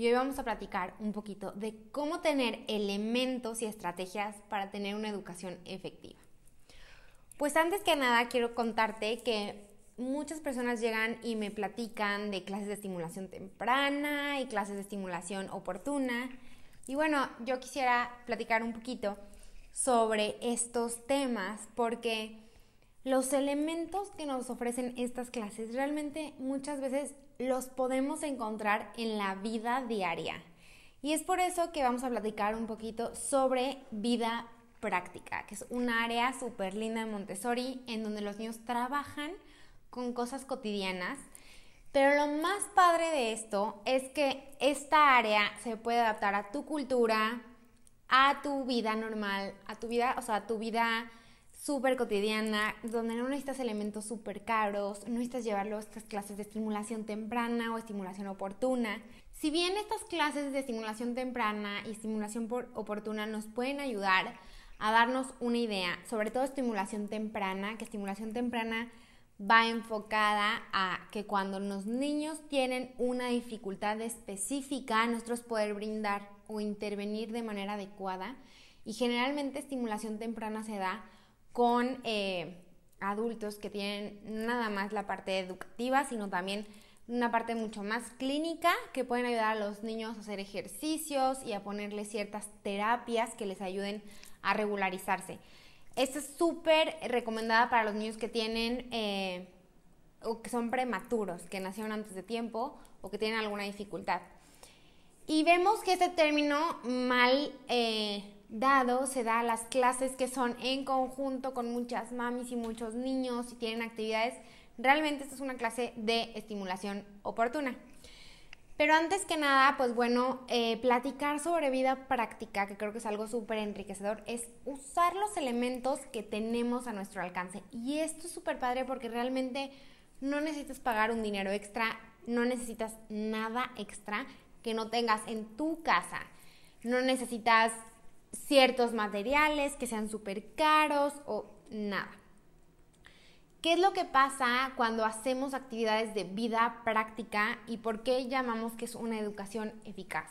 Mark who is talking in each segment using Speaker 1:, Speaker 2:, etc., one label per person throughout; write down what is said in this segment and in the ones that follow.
Speaker 1: y hoy vamos a platicar un poquito de cómo tener elementos y estrategias para tener una educación efectiva. Pues antes que nada quiero contarte que muchas personas llegan y me platican de clases de estimulación temprana y clases de estimulación oportuna. Y bueno, yo quisiera platicar un poquito sobre estos temas porque los elementos que nos ofrecen estas clases realmente muchas veces los podemos encontrar en la vida diaria. Y es por eso que vamos a platicar un poquito sobre vida práctica, que es un área súper linda en Montessori en donde los niños trabajan con cosas cotidianas. Pero lo más padre de esto es que esta área se puede adaptar a tu cultura, a tu vida normal, a tu vida, o sea, a tu vida súper cotidiana, donde no necesitas elementos súper caros, no necesitas llevarlo a estas clases de estimulación temprana o estimulación oportuna. Si bien estas clases de estimulación temprana y estimulación oportuna nos pueden ayudar a darnos una idea, sobre todo estimulación temprana, que estimulación temprana va enfocada a que cuando los niños tienen una dificultad específica, nosotros poder brindar o intervenir de manera adecuada. Y generalmente estimulación temprana se da con eh, adultos que tienen nada más la parte educativa, sino también una parte mucho más clínica que pueden ayudar a los niños a hacer ejercicios y a ponerles ciertas terapias que les ayuden a regularizarse. Esta es súper recomendada para los niños que tienen eh, o que son prematuros, que nacieron antes de tiempo o que tienen alguna dificultad. Y vemos que este término mal eh, dado se da las clases que son en conjunto con muchas mamis y muchos niños y tienen actividades. Realmente esta es una clase de estimulación oportuna. Pero antes que nada, pues bueno, eh, platicar sobre vida práctica, que creo que es algo súper enriquecedor, es usar los elementos que tenemos a nuestro alcance. Y esto es súper padre porque realmente no necesitas pagar un dinero extra, no necesitas nada extra que no tengas en tu casa. No necesitas ciertos materiales que sean súper caros o nada. ¿Qué es lo que pasa cuando hacemos actividades de vida práctica y por qué llamamos que es una educación eficaz?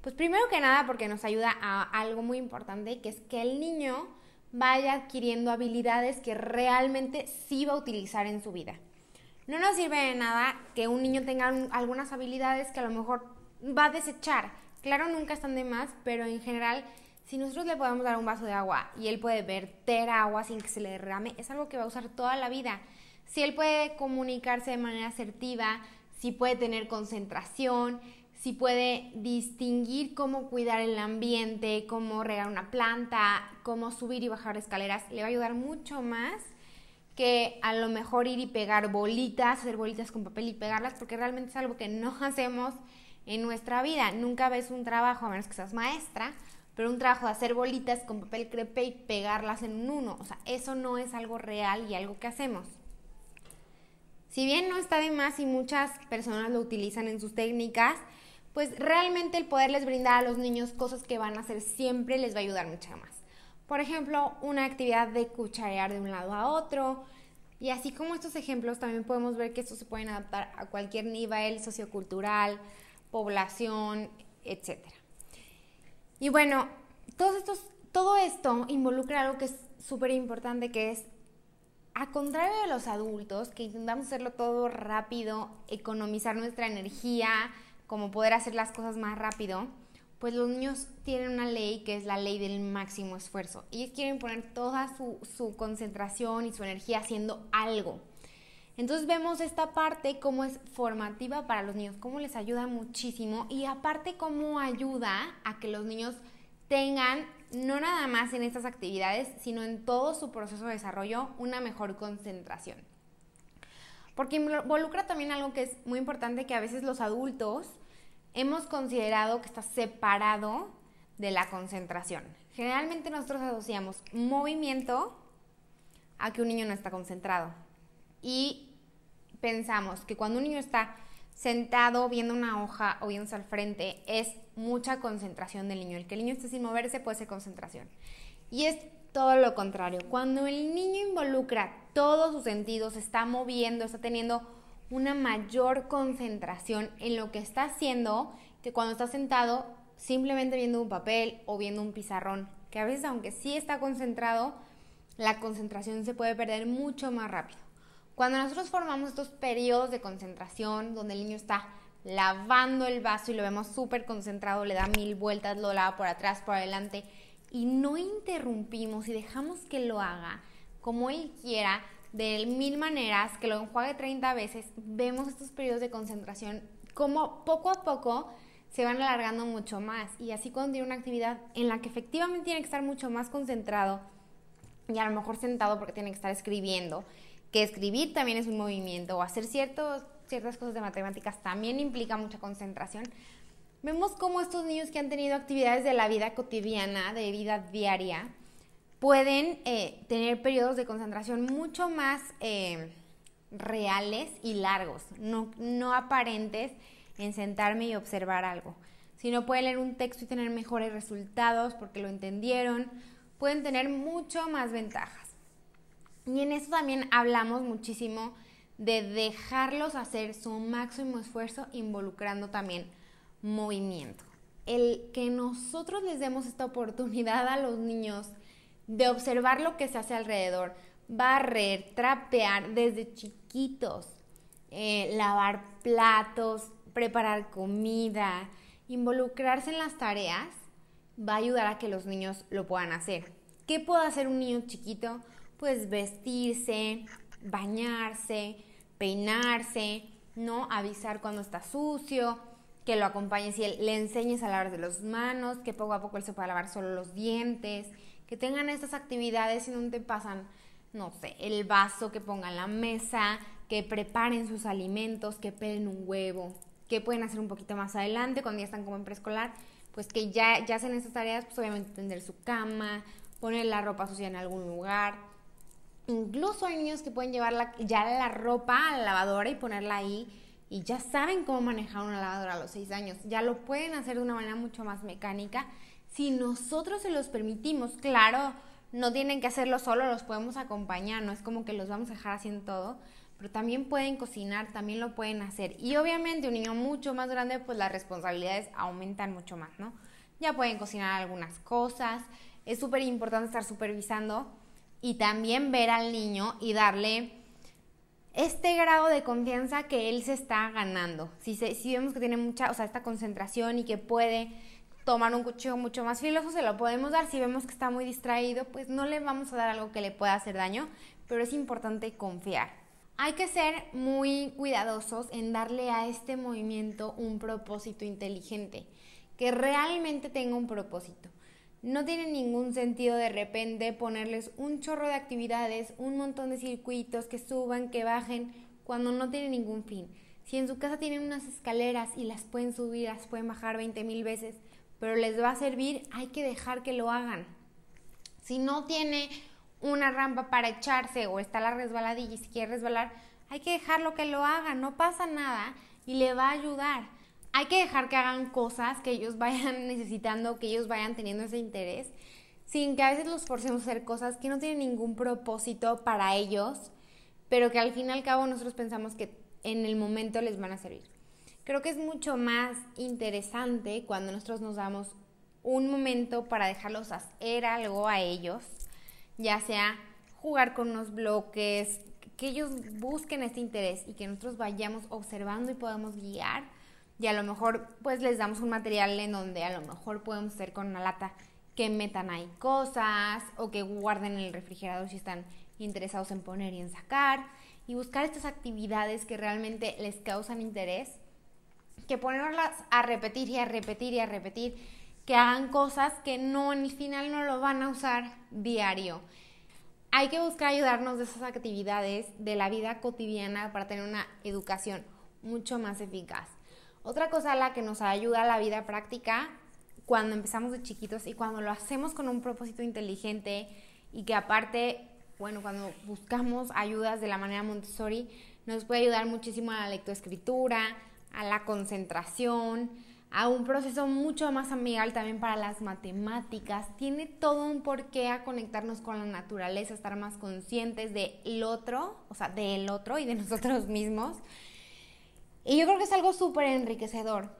Speaker 1: Pues primero que nada porque nos ayuda a algo muy importante, que es que el niño vaya adquiriendo habilidades que realmente sí va a utilizar en su vida. No nos sirve de nada que un niño tenga algunas habilidades que a lo mejor va a desechar. Claro, nunca están de más, pero en general si nosotros le podemos dar un vaso de agua y él puede verter agua sin que se le derrame, es algo que va a usar toda la vida. Si él puede comunicarse de manera asertiva, si puede tener concentración, si puede distinguir cómo cuidar el ambiente, cómo regar una planta, cómo subir y bajar escaleras, le va a ayudar mucho más que a lo mejor ir y pegar bolitas, hacer bolitas con papel y pegarlas, porque realmente es algo que no hacemos en nuestra vida. Nunca ves un trabajo, a menos que seas maestra, pero un trabajo de hacer bolitas con papel crepe y pegarlas en un uno. O sea, eso no es algo real y algo que hacemos. Si bien no está de más y muchas personas lo utilizan en sus técnicas, pues realmente el poderles brindar a los niños cosas que van a hacer siempre les va a ayudar mucho más. Por ejemplo, una actividad de cucharear de un lado a otro. Y así como estos ejemplos, también podemos ver que estos se pueden adaptar a cualquier nivel sociocultural, población, etcétera. Y bueno, todos estos, todo esto involucra algo que es súper importante, que es, a contrario de los adultos, que intentamos hacerlo todo rápido, economizar nuestra energía, como poder hacer las cosas más rápido, pues los niños tienen una ley que es la ley del máximo esfuerzo. Ellos quieren poner toda su, su concentración y su energía haciendo algo. Entonces vemos esta parte como es formativa para los niños, cómo les ayuda muchísimo y aparte cómo ayuda a que los niños tengan, no nada más en estas actividades, sino en todo su proceso de desarrollo, una mejor concentración. Porque involucra también algo que es muy importante, que a veces los adultos hemos considerado que está separado de la concentración. Generalmente nosotros asociamos movimiento a que un niño no está concentrado. Y pensamos que cuando un niño está sentado viendo una hoja o viéndose al frente es mucha concentración del niño. El que el niño esté sin moverse puede ser concentración. Y es todo lo contrario. Cuando el niño involucra todos sus sentidos, está moviendo, está teniendo una mayor concentración en lo que está haciendo que cuando está sentado simplemente viendo un papel o viendo un pizarrón, que a veces aunque sí está concentrado, la concentración se puede perder mucho más rápido. Cuando nosotros formamos estos periodos de concentración donde el niño está lavando el vaso y lo vemos súper concentrado, le da mil vueltas, lo lava por atrás, por adelante, y no interrumpimos y dejamos que lo haga como él quiera, de mil maneras, que lo enjuague 30 veces, vemos estos periodos de concentración como poco a poco se van alargando mucho más. Y así cuando tiene una actividad en la que efectivamente tiene que estar mucho más concentrado y a lo mejor sentado porque tiene que estar escribiendo, que escribir también es un movimiento o hacer ciertas cosas de matemáticas también implica mucha concentración. Vemos cómo estos niños que han tenido actividades de la vida cotidiana, de vida diaria, pueden eh, tener periodos de concentración mucho más eh, reales y largos, no, no aparentes en sentarme y observar algo, sino pueden leer un texto y tener mejores resultados porque lo entendieron, pueden tener mucho más ventajas. Y en eso también hablamos muchísimo de dejarlos hacer su máximo esfuerzo involucrando también movimiento. El que nosotros les demos esta oportunidad a los niños de observar lo que se hace alrededor, barrer, trapear desde chiquitos, eh, lavar platos, preparar comida, involucrarse en las tareas, va a ayudar a que los niños lo puedan hacer. ¿Qué puede hacer un niño chiquito? Pues vestirse, bañarse, peinarse, ¿no? Avisar cuando está sucio, que lo acompañes y le enseñes a lavar de las manos, que poco a poco él se pueda lavar solo los dientes, que tengan estas actividades y no te pasan, no sé, el vaso que pongan la mesa, que preparen sus alimentos, que pelen un huevo, que pueden hacer un poquito más adelante cuando ya están como en preescolar, pues que ya, ya hacen estas tareas, pues obviamente tender su cama, poner la ropa sucia en algún lugar, Incluso hay niños que pueden llevar ya la ropa a la lavadora y ponerla ahí y ya saben cómo manejar una lavadora a los seis años. Ya lo pueden hacer de una manera mucho más mecánica. Si nosotros se los permitimos, claro, no tienen que hacerlo solo, los podemos acompañar, no es como que los vamos a dejar haciendo todo, pero también pueden cocinar, también lo pueden hacer. Y obviamente un niño mucho más grande, pues las responsabilidades aumentan mucho más, ¿no? Ya pueden cocinar algunas cosas. Es súper importante estar supervisando y también ver al niño y darle este grado de confianza que él se está ganando. Si, si vemos que tiene mucha, o sea, esta concentración y que puede tomar un cuchillo mucho más filoso, se lo podemos dar. Si vemos que está muy distraído, pues no le vamos a dar algo que le pueda hacer daño, pero es importante confiar. Hay que ser muy cuidadosos en darle a este movimiento un propósito inteligente, que realmente tenga un propósito. No tiene ningún sentido de repente ponerles un chorro de actividades, un montón de circuitos que suban, que bajen, cuando no tiene ningún fin. Si en su casa tienen unas escaleras y las pueden subir, las pueden bajar 20 mil veces, pero les va a servir, hay que dejar que lo hagan. Si no tiene una rampa para echarse o está la resbaladilla y si quiere resbalar, hay que dejarlo que lo haga, no pasa nada y le va a ayudar hay que dejar que hagan cosas que ellos vayan necesitando, que ellos vayan teniendo ese interés, sin que a veces los forcemos a hacer cosas que no tienen ningún propósito para ellos, pero que al fin y al cabo nosotros pensamos que en el momento les van a servir. Creo que es mucho más interesante cuando nosotros nos damos un momento para dejarlos hacer algo a ellos, ya sea jugar con unos bloques, que ellos busquen este interés y que nosotros vayamos observando y podamos guiar y a lo mejor pues les damos un material en donde a lo mejor podemos hacer con una lata que metan ahí cosas o que guarden en el refrigerador si están interesados en poner y en sacar y buscar estas actividades que realmente les causan interés, que ponerlas a repetir y a repetir y a repetir, que hagan cosas que no en el final no lo van a usar diario. Hay que buscar ayudarnos de esas actividades de la vida cotidiana para tener una educación mucho más eficaz. Otra cosa a la que nos ayuda la vida práctica cuando empezamos de chiquitos y cuando lo hacemos con un propósito inteligente y que aparte, bueno, cuando buscamos ayudas de la manera Montessori, nos puede ayudar muchísimo a la lectoescritura, a la concentración, a un proceso mucho más amigable también para las matemáticas. Tiene todo un porqué a conectarnos con la naturaleza, estar más conscientes del otro, o sea, del otro y de nosotros mismos. Y yo creo que es algo súper enriquecedor.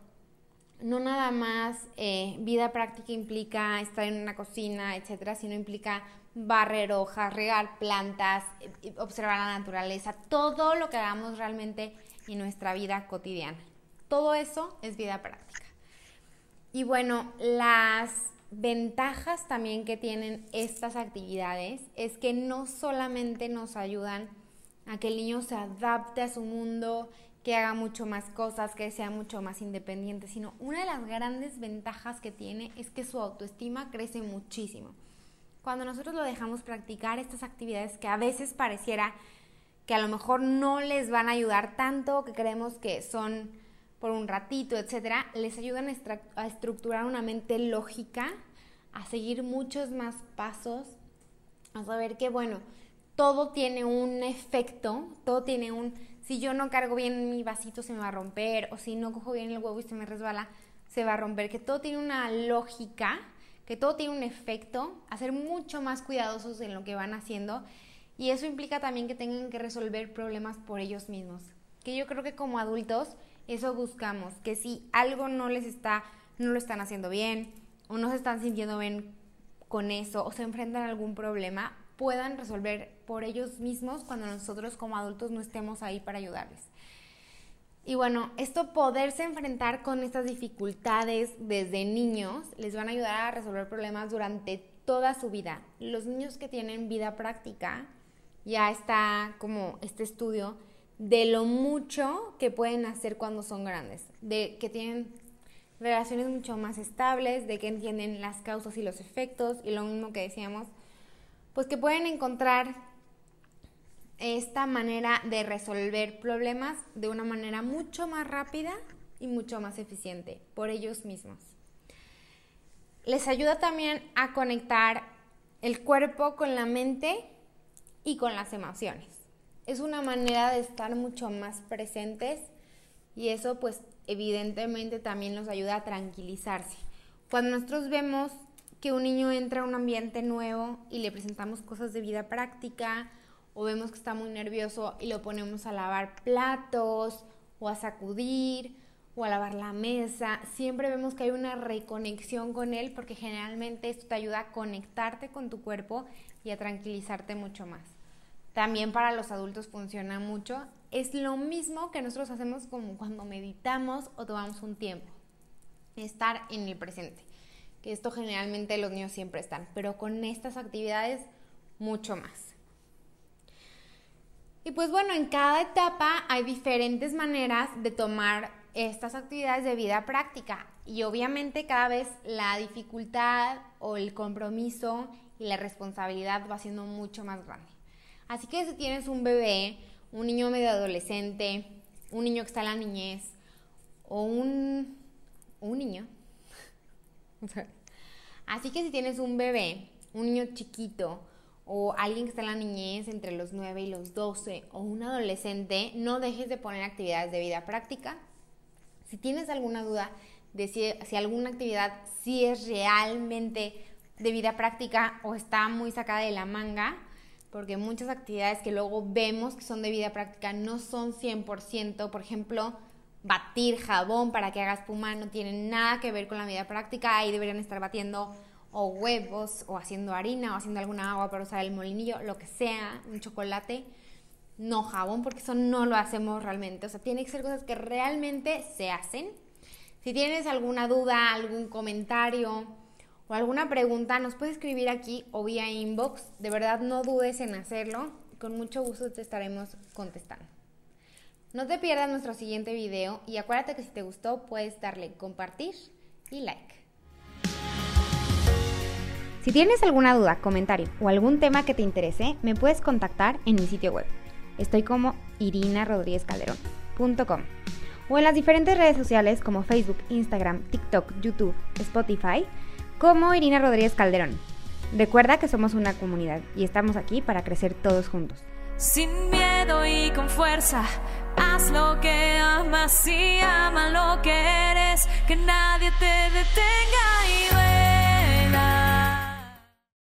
Speaker 1: No nada más eh, vida práctica implica estar en una cocina, etcétera, sino implica barrer hojas, regar plantas, eh, observar la naturaleza, todo lo que hagamos realmente en nuestra vida cotidiana. Todo eso es vida práctica. Y bueno, las ventajas también que tienen estas actividades es que no solamente nos ayudan a que el niño se adapte a su mundo, que haga mucho más cosas, que sea mucho más independiente, sino una de las grandes ventajas que tiene es que su autoestima crece muchísimo. Cuando nosotros lo dejamos practicar estas actividades que a veces pareciera que a lo mejor no les van a ayudar tanto, que creemos que son por un ratito, etcétera, les ayudan a, estructurar una mente lógica, a seguir muchos más pasos, a saber que, bueno, todo tiene un efecto, todo tiene un, si yo no cargo bien mi vasito se me va a romper, o si no cojo bien el huevo y se me resbala, se va a romper, que todo tiene una lógica, que todo tiene un efecto, a ser mucho más cuidadosos en lo que van haciendo, y eso implica también que tengan que resolver problemas por ellos mismos, que yo creo que como adultos, eso buscamos, que si algo no les está, no lo están haciendo bien o no se están sintiendo bien con eso o se enfrentan a algún problema, puedan resolver por ellos mismos cuando nosotros como adultos no estemos ahí para ayudarles. Y bueno, esto poderse enfrentar con estas dificultades desde niños les van a ayudar a resolver problemas durante toda su vida. Los niños que tienen vida práctica, ya está como este estudio, de lo mucho que pueden hacer cuando son grandes, de que tienen relaciones mucho más estables, de que entienden las causas y los efectos y lo mismo que decíamos, pues que pueden encontrar esta manera de resolver problemas de una manera mucho más rápida y mucho más eficiente por ellos mismos. Les ayuda también a conectar el cuerpo con la mente y con las emociones es una manera de estar mucho más presentes y eso pues evidentemente también nos ayuda a tranquilizarse. Cuando nosotros vemos que un niño entra a un ambiente nuevo y le presentamos cosas de vida práctica o vemos que está muy nervioso y lo ponemos a lavar platos o a sacudir o a lavar la mesa, siempre vemos que hay una reconexión con él porque generalmente esto te ayuda a conectarte con tu cuerpo y a tranquilizarte mucho más también para los adultos funciona mucho. Es lo mismo que nosotros hacemos como cuando meditamos o tomamos un tiempo. Estar en el presente. Que esto generalmente los niños siempre están, pero con estas actividades mucho más. Y pues bueno, en cada etapa hay diferentes maneras de tomar estas actividades de vida práctica y obviamente cada vez la dificultad o el compromiso y la responsabilidad va siendo mucho más grande. Así que si tienes un bebé, un niño medio adolescente, un niño que está en la niñez, o un, un niño. Así que si tienes un bebé, un niño chiquito, o alguien que está en la niñez entre los 9 y los 12, o un adolescente, no dejes de poner actividades de vida práctica. Si tienes alguna duda de si, si alguna actividad sí es realmente de vida práctica o está muy sacada de la manga, porque muchas actividades que luego vemos que son de vida práctica no son 100%, por ejemplo, batir jabón para que haga espuma no tiene nada que ver con la vida práctica, ahí deberían estar batiendo o huevos o haciendo harina o haciendo alguna agua para usar el molinillo, lo que sea, un chocolate, no jabón, porque eso no lo hacemos realmente, o sea, tiene que ser cosas que realmente se hacen. Si tienes alguna duda, algún comentario, o alguna pregunta, nos puedes escribir aquí o vía inbox. De verdad, no dudes en hacerlo. Con mucho gusto te estaremos contestando. No te pierdas nuestro siguiente video y acuérdate que si te gustó puedes darle compartir y like. Si tienes alguna duda, comentario o algún tema que te interese, me puedes contactar en mi sitio web. Estoy como irinarodríguezcalderón.com o en las diferentes redes sociales como Facebook, Instagram, TikTok, YouTube, Spotify, como Irina Rodríguez Calderón. Recuerda que somos una comunidad y estamos aquí para crecer todos juntos.
Speaker 2: Sin miedo y con fuerza. Haz lo que amas y ama lo que eres, que nadie te detenga y ve.